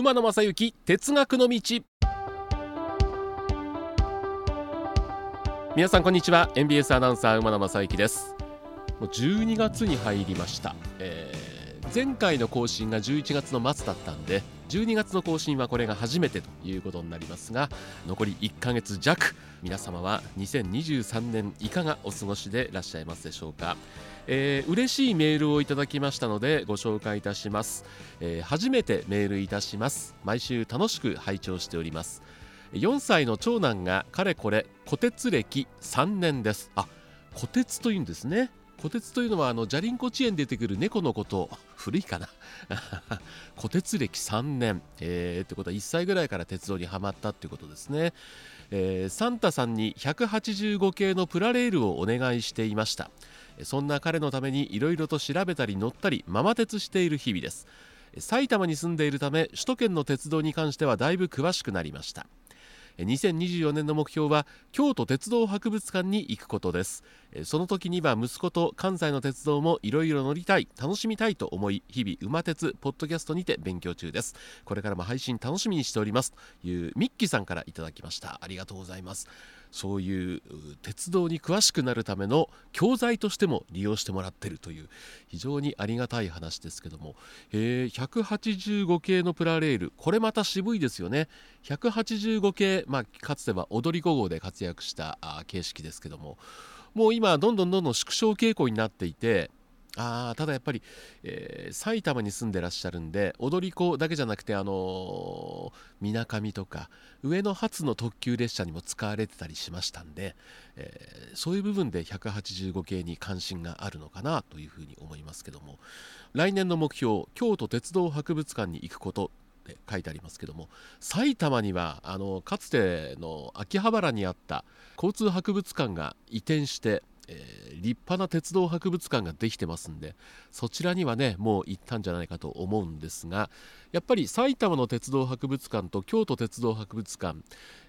馬野正幸哲学の道。皆さんこんにちは。NBS アナウンサー馬野正幸です。もう12月に入りました、えー、前回の更新が11月の末だったんで12月の更新はこれが初めてということになりますが残り1ヶ月弱皆様は2023年いかがお過ごしでいらっしゃいますでしょうか。えー、嬉しいメールをいただきましたのでご紹介いたします、えー、初めてメールいたします。毎週楽しく拝聴しております。4歳の長男がかれこれ虎鉄歴3年です。あ虎鉄というんですね。虎鉄というのはあのジャリンコ遅延出てくる猫のこと古いかな。虎鉄歴3年、えー、ってことは1歳ぐらいから鉄道にはまったってことですね、えー、サンタさんに185系のプラレールをお願いしていました。そんな彼のためにいろいろと調べたり乗ったりママ鉄している日々です。埼玉に住んでいるため首都圏の鉄道に関してはだいぶ詳しくなりました。2024年の目標は京都鉄道博物館に行くことです。その時には息子と関西の鉄道もいろいろ乗りたい楽しみたいと思い日々馬鉄ポッドキャストにて勉強中です。これからも配信楽しみにしております。というミッキーさんからいただきました。ありがとうございます。そういう鉄道に詳しくなるための教材としても利用してもらってるという非常にありがたい話ですけども、えー、185系のプラレール。これまた渋いですよね。185系、まあ、かつては踊り子号で活躍した形式ですけども。もう今どんどんどんどん縮小傾向になっていてあただやっぱり、えー、埼玉に住んでらっしゃるんで踊り子だけじゃなくてあのみなかみとか上野発の特急列車にも使われてたりしましたんで、えー、そういう部分で185系に関心があるのかなというふうに思いますけども来年の目標京都鉄道博物館に行くことって書いてありますけども埼玉にはあのかつての秋葉原にあった交通博物館が移転してえー、立派な鉄道博物館ができてますんでそちらにはねもう行ったんじゃないかと思うんですがやっぱり埼玉の鉄道博物館と京都鉄道博物館、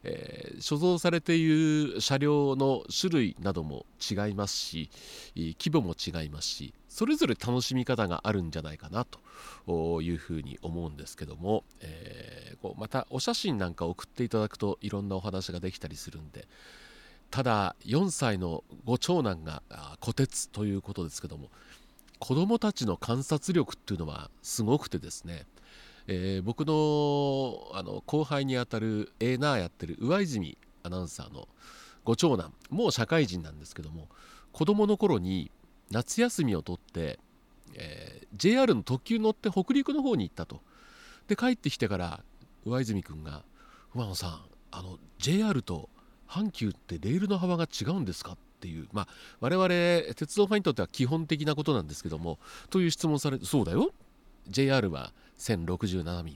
えー、所蔵されている車両の種類なども違いますし規模も違いますしそれぞれ楽しみ方があるんじゃないかなというふうに思うんですけども、えー、こうまたお写真なんか送っていただくといろんなお話ができたりするんでただ4歳のご長男が虎鉄ということですけども子どもたちの観察力っていうのはすごくてですね、えー、僕のあの後輩にあたる A ナーやってる上泉アナウンサーのご長男もう社会人なんですけども子供の頃に夏休みを取って、えー、JR の特急に乗って北陸の方に行ったと。で帰ってきてから上泉君が「馬野さんあの JR と阪急ってレールの幅が違うんですかっていう、まあ、我々鉄道ファンにとっては基本的なことなんですけどもという質問されてそうだよ。JR は 1067mm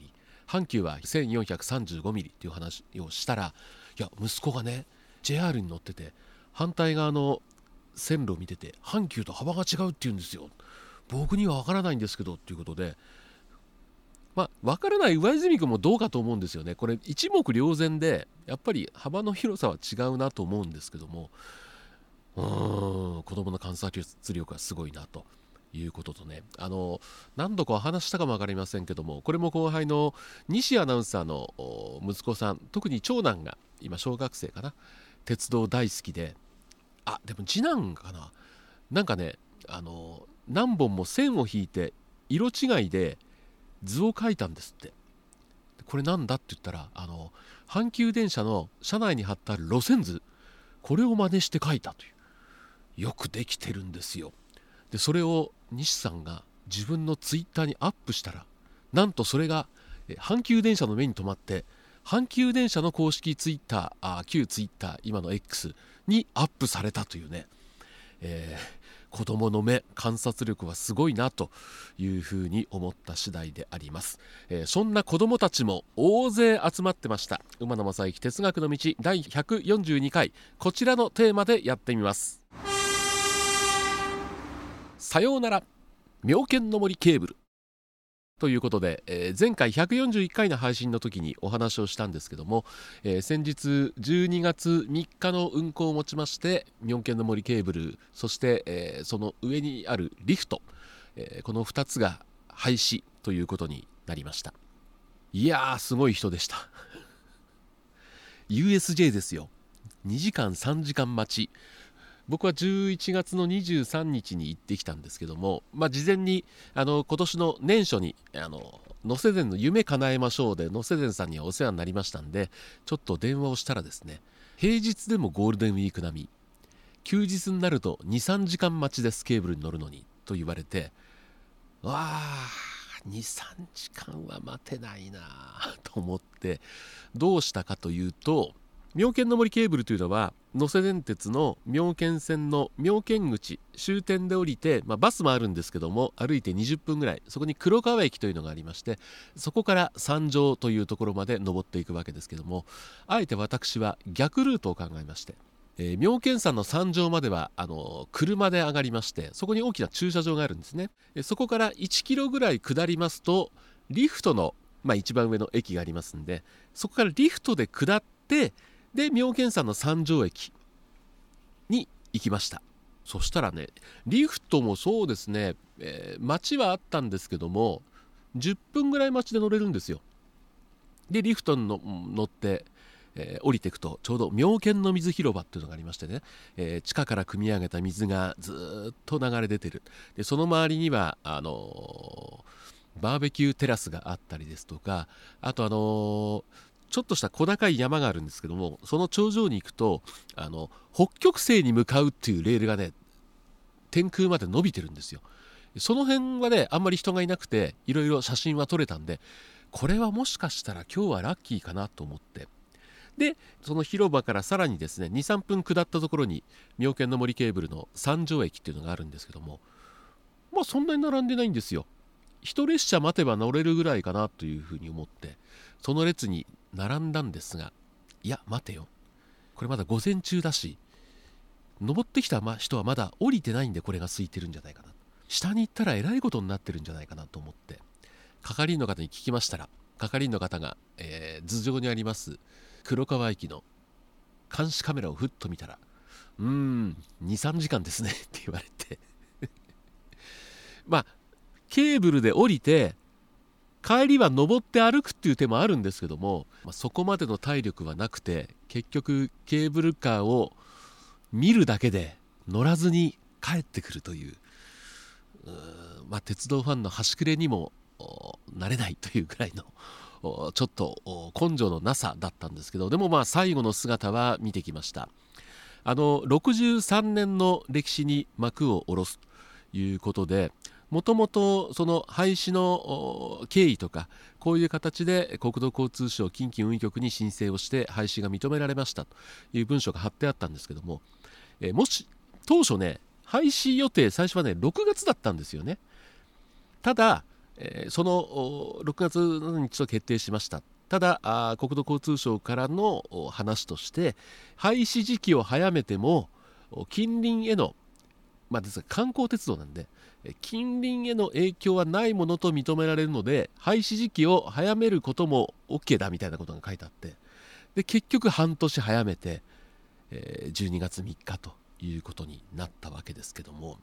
阪急は 1435mm っていう話をしたらいや息子がね JR に乗ってて反対側の線路を見てて阪急と幅が違うっていうんですよ。僕には分からないんですけどっていうことでまあ、分からない上泉君もどうかと思うんですよね。これ一目瞭然でやっぱり幅の広さは違うなと思うんですけどもうーん子供の観察力がすごいなと。いうこととねあの何度かお話したかも分かりませんけどもこれも後輩の西アナウンサーの息子さん特に長男が今小学生かな鉄道大好きであでも次男かななんかねあの何本も線を引いて色違いで図を描いたんですって。これなんだって言ったらあの阪急電車の車内に貼ってある路線図これを真似して描いたという。よくできてるんですよ。でそれを西さんが自分のツイッターにアップしたらなんとそれが阪急電車の目に留まって阪急電車の公式ツイッターあ旧ツイッター今の X にアップされたというね、えー、子供の目観察力はすごいなというふうに思った次第であります、えー、そんな子供たちも大勢集まってました。馬野正幸哲学の道第142回。こちらのテーマでやってみます。さようなら。妙見の森ケーブル。ということで、えー、前回141回の配信の時にお話をしたんですけども、えー、先日12月3日の運行をもちまして妙見の森ケーブルそして、えー、その上にあるリフト、えこの2つが廃止ということになりました。いやーすごい人でした。USJ ですよ。2時間3時間待ち。僕は11月の23日に行ってきたんですけども、まあ、事前にあの今年の年初にあの能勢殿の夢叶えましょうで能勢殿さんにはお世話になりましたんでちょっと電話をしたらですね平日でもゴールデンウィーク並み休日になると23時間待ちですケーブルに乗るのにと言われてわあ23時間は待てないなと思ってどうしたかというと妙見の森ケーブルというのは能勢電鉄の妙見線の妙見口終点で降りて、まあ、バスもあるんですけども歩いて20分ぐらいそこに黒川駅というのがありましてそこから三条というところまで登っていくわけですけどもあえて私は逆ルートを考えましてえー、妙見山の山上まではあの車で上がりましてそこに大きな駐車場があるんですね、えそこから1キロぐらい下りますとリフトの、まあ、一番上の駅がありますんでそこからリフトで下ってで妙見山の山上駅に行きました。そしたらねリフトもそうですね、えー、街はあったんですけども10分ぐらい待ちで乗れるんですよ。でリフトに乗ってえー、降りていくとちょうど妙見の水広場っていうのがありましてね、えー、地下から汲み上げた水がずっと流れ出てる。でその周りにはあのー、バーベキューテラスがあったりですとかあとあのちょっとした小高い山があるんですけどもその頂上に行くとあの北極星に向かうっていうレールがね天空まで伸びてるんですよ。その辺はねあんまり人がいなくていろいろ写真は撮れたんでこれはもしかしたら今日はラッキーかなと思って。でその広場からさらにですね23分下ったところに妙見の森ケーブルの三条駅っていうのがあるんですけどもまあそんなに並んでないんですよ。一列車待てば乗れるぐらいかなというふうに思って。その列に並んだんですがいや待てよ。これまだ午前中だし登ってきた人はまだ降りてないんでこれが空いてるんじゃないかな。下に行ったらえらいことになってるんじゃないかなと思って。係員の方に聞きましたら係員の方が、えー、頭上にあります黒川駅の監視カメラをふっと見たらうーん23時間ですねって言われて。まあケーブルで降りて帰りは登って歩くっていう手もあるんですけども、まあ、そこまでの体力はなくて結局ケーブルカーを見るだけで乗らずに帰ってくるというまあ、鉄道ファンの端くれにもなれないというぐらいのちょっと根性のなさだったんですけどでもまあ最後の姿は見てきました。あの63年の歴史に幕を下ろすということでもともとその廃止の経緯とかこういう形で国土交通省近畿運輸局に申請をして廃止が認められましたという文書が貼ってあったんですけども、えもし当初ね廃止予定最初はね6月だったんですよね。ただえ、その6月の日と決定しました。ただ国土交通省からの話として廃止時期を早めても近隣への、まあ、ですが観光鉄道なんで近隣への影響はないものと認められるので廃止時期を早めることも OK だみたいなことが書いてあってで結局半年早めて、えー、12月3日ということになったわけですけども。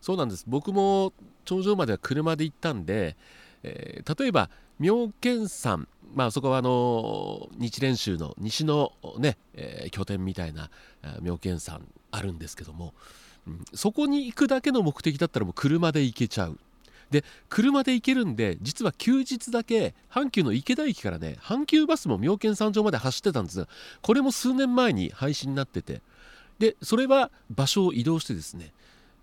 そうなんです僕も頂上までは車で行ったんで、えー、例えば妙見山まあそこはあの日蓮宗の西のね、えー、拠点みたいな妙見山あるんですけども、そこに行くだけの目的だったらもう車で行けちゃう。で車で行けるんで実は休日だけ阪急の池田駅からね阪急バスも妙見山上まで走ってたんですがこれも数年前に廃止になってて。でそれは場所を移動してですね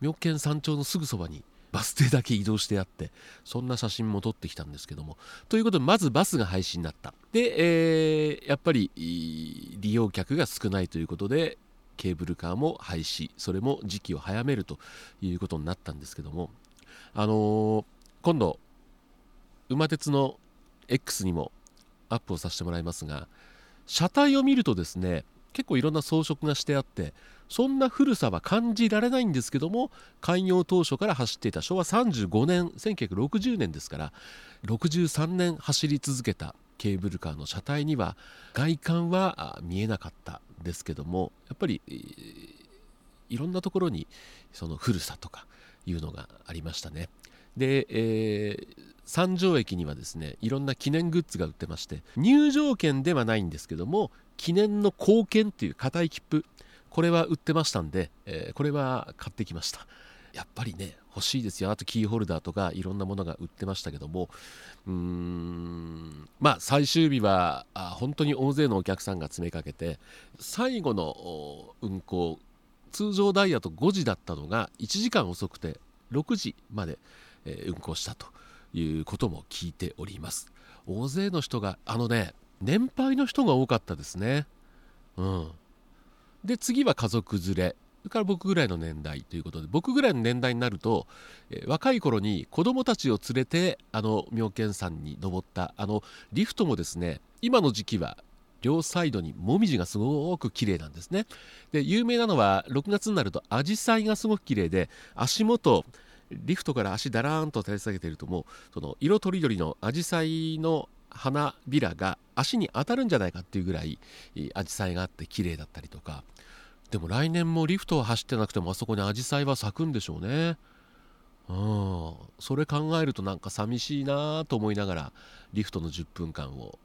妙見山頂のすぐそばにバス停だけ移動してあってそんな写真も撮ってきたんですけども。ということでまずバスが廃止になった。で、えー、やっぱり利用客が少ないということでケーブルカーも廃止それも時期を早めるということになったんですけどもあのー、今度馬鉄の X にもアップをさせてもらいますが車体を見るとですね結構いろんな装飾がしてあってそんな古さは感じられないんですけども開業当初から走っていた昭和35年1960年ですから63年走り続けたケーブルカーの車体には外観は見えなかった。ですけどもやっぱりいろんなところにその古さとかいうのがありましたね。で、えー、三条駅にはですねいろんな記念グッズが売ってまして入場券ではないんですけども記念の貢献っていう硬い切符これは売ってましたんで、えー、これは買ってきました。やっぱりね欲しいですよ。あとキーホルダーとかいろんなものが売ってましたけども。うーん。まあ最終日はあ本当に大勢のお客さんが詰めかけて最後の運行通常ダイヤと5時だったのが1時間遅くて6時まで、え、運行したということも聞いております。大勢の人があのね年配の人が多かったですね。うん。で次は家族連れ。それから僕ぐらいの年代ということで僕ぐらいの年代になると、えー、若い頃に子供たちを連れてあの妙見山に登ったあのリフトもですね今の時期は両サイドにもみじがすごく綺麗なんですね。で有名なのは6月になるとアジサイがすごく綺麗で足元リフトから足だらーんと垂れ下げているともうその色とりどりのアジサイの花びらが足に当たるんじゃないかっていうぐらいアジサイがあって綺麗だったりとか。でも来年もリフトは走ってなくてもあそこにアジサイは咲くんでしょうね。うん。それ考えるとなんか寂しいなと思いながらリフトの10分間を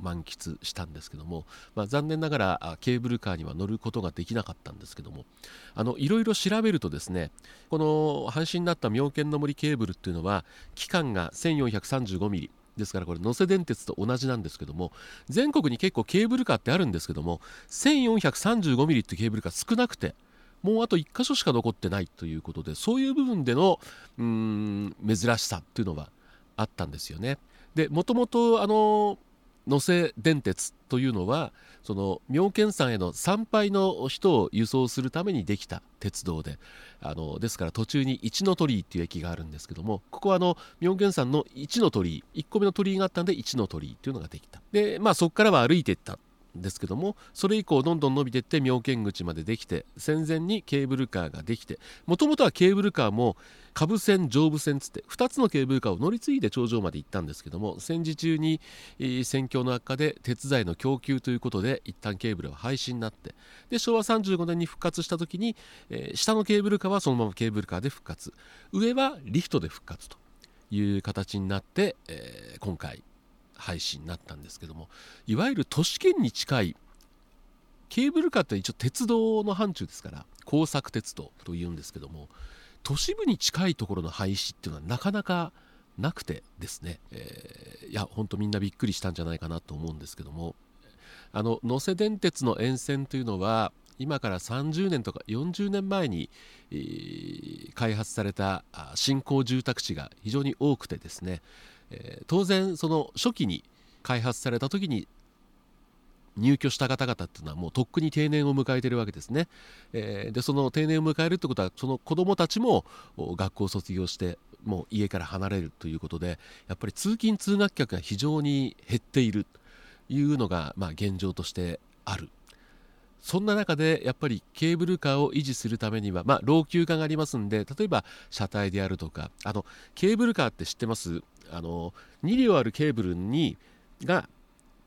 満喫したんですけども、まあ、残念ながらケーブルカーには乗ることができなかったんですけども。あのいろいろ調べるとですねこの阪神になった妙見の森ケーブルっていうのは期間が 1435mm ですからこれ能勢電鉄と同じなんですけども全国に結構ケーブルカーってあるんですけども 1435mm ってケーブルカー少なくてもうあと1箇所しか残ってないということでそういう部分でのうーん珍しさっていうのはあったんですよね。でもともとあの能勢電鉄というのはその妙見山への参拝の人を輸送するためにできた鉄道であのですから途中に一の鳥居っていう駅があるんですけどもここはあの妙見山の一の鳥居1個目の鳥居があったんで一の鳥居っていうのができた。でまあそこからは歩いていった。ですけどもそれ以降どんどん伸びていって妙見口までできて戦前にケーブルカーができてもともとはケーブルカーも下部線上部線つって2つのケーブルカーを乗り継いで頂上まで行ったんですけども戦時中に戦況の悪化で鉄材の供給ということで一旦ケーブルは廃止になってで昭和35年に復活した時に、えー、下のケーブルカーはそのままケーブルカーで復活。上はリフトで復活という形になって、えー、今回廃止になったんですけどもいわゆる都市圏に近いケーブルカーって一応鉄道の範疇ですから工作鉄道というんですけども都市部に近いところの廃止っていうのはなかなかなくてですね、えー、いや本当みんなびっくりしたんじゃないかなと思うんですけどもあの能勢電鉄の沿線というのは今から30年とか40年前に、え、開発された新興住宅地が非常に多くてですね、えー、当然その初期に開発された時に入居した方々っていうのはもうとっくに定年を迎えてるわけですね、えー、でその定年を迎えるってことはその子どもたちも学校を卒業してもう家から離れるということでやっぱり通勤通学客が非常に減っているというのがまあ現状としてある。そんな中でやっぱりケーブルカーを維持するためには、まあ、老朽化がありますんで例えば車体であるとかあのケーブルカーって知ってます？あの2両あるケーブルにが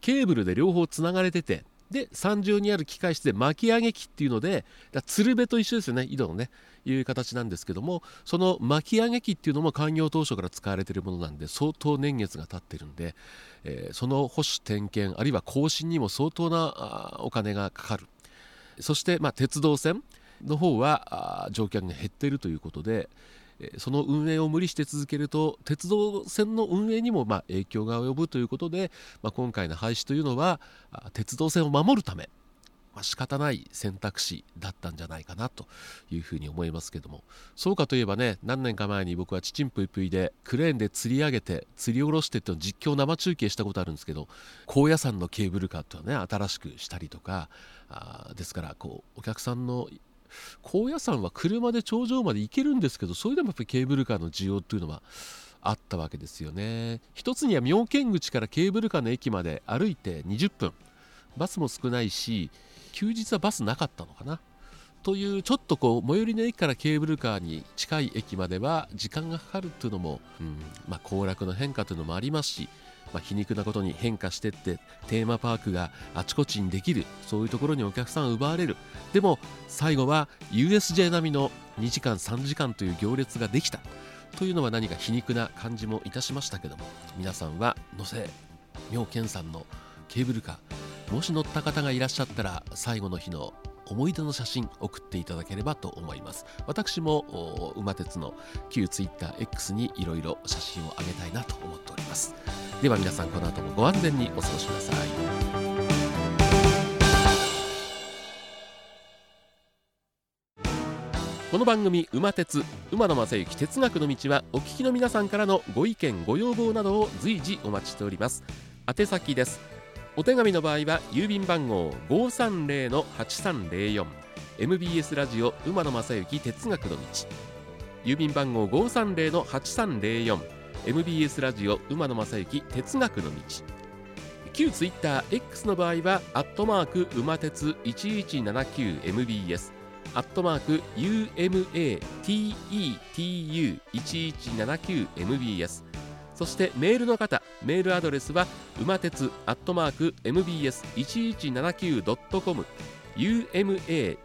ケーブルで両方つながれててで3重にある機械室で巻き上げ機っていうので鶴瓶と一緒ですよね井戸のねいう形なんですけどもその巻き上げ機っていうのも開業当初から使われているものなんで相当年月が経ってるんで、えー、その保守点検あるいは更新にも相当なお金がかかる。そして、まあ、鉄道線の方は乗客が減っているということで、その運営を無理して続けると鉄道線の運営にもま影響が及ぶということで、まあ、今回の廃止というのは鉄道線を守るため、まあ、仕方ない選択肢だったんじゃないかなというふうに思いますけども。そうかといえばね何年か前に僕はちちんぷいぷいでクレーンで吊り上げて吊り下ろしてっていうの実況生中継したことあるんですけど高野山のケーブルカーっていうのはね新しくしたりとかあですからこうお客さんの高野山は車で頂上まで行けるんですけどそれでもやっぱりケーブルカーの需要っていうのはあったわけですよね。一つには妙見口からケーブルカーの駅まで歩いて20分。バスも少ないし休日はバスなかったのかな？というちょっとこう最寄りの駅からケーブルカーに近い駅までは時間がかかるっていうのも、うんまあ、行楽の変化というのもありますしまあ、皮肉なことに変化していってテーマパークがあちこちにできるそういうところにお客さんを奪われる。でも最後は USJ 並みの2時間3時間という行列ができた。というのは何か皮肉な感じもいたしましたけども皆さんは野瀬妙見さんのケーブルカーもし乗った方がいらっしゃったら最後の日の思い出の写真送っていただければと思います。私も馬鉄の旧 TwitterX にいろいろ写真を上げたいなと思っております。では皆さんこの後もご安全にお過ごしください。この番組「馬鉄馬野正幸哲学の道」はお聞きの皆さんからのご意見ご要望などを随時お待ちしております。宛先です。お手紙の場合は郵便番号530-8304 MBS ラジオ馬野正幸哲学の道。郵便番号530-8304 MBS ラジオ馬野正幸哲学の道。旧ツイッター X の場合はアットマーク馬鉄 1179MBS アットマーク UMATETU1179MBS そしてメールの方メールアドレスは馬鉄アットマーク MBS1179.com UMATETU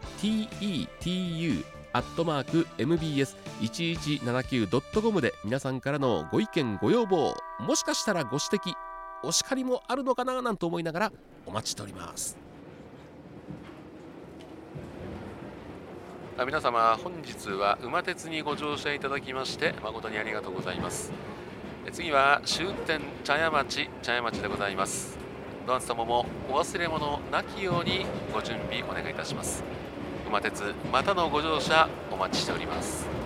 アットマーク MBS1179.com で皆さんからのご意見ご要望もしかしたらご指摘お叱りもあるのかななんて思いながらお待ちしております。皆様本日は馬鉄にご乗車いただきまして誠にありがとうございます。次は終点茶屋町茶屋町でございます。ドアン様もお忘れ物なきようにご準備お願いいたします。馬鉄またのご乗車お待ちしております。